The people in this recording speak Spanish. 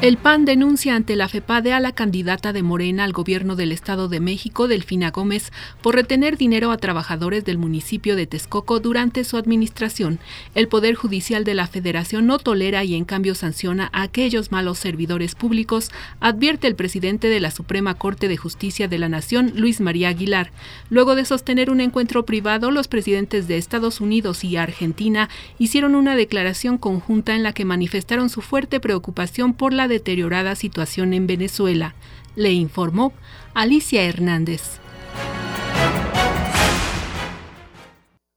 El PAN denuncia ante la FEPADE a la candidata de Morena al gobierno del Estado de México, Delfina Gómez, por retener dinero a trabajadores del municipio de Texcoco durante su administración. El Poder Judicial de la Federación no tolera y en cambio sanciona a aquellos malos servidores públicos, advierte el presidente de la Suprema Corte de Justicia de la Nación, Luis María Aguilar. Luego de sostener un encuentro privado, los presidentes de Estados Unidos y Argentina hicieron una declaración conjunta en la que manifestaron su fuerte preocupación por la deteriorada situación en Venezuela, le informó Alicia Hernández.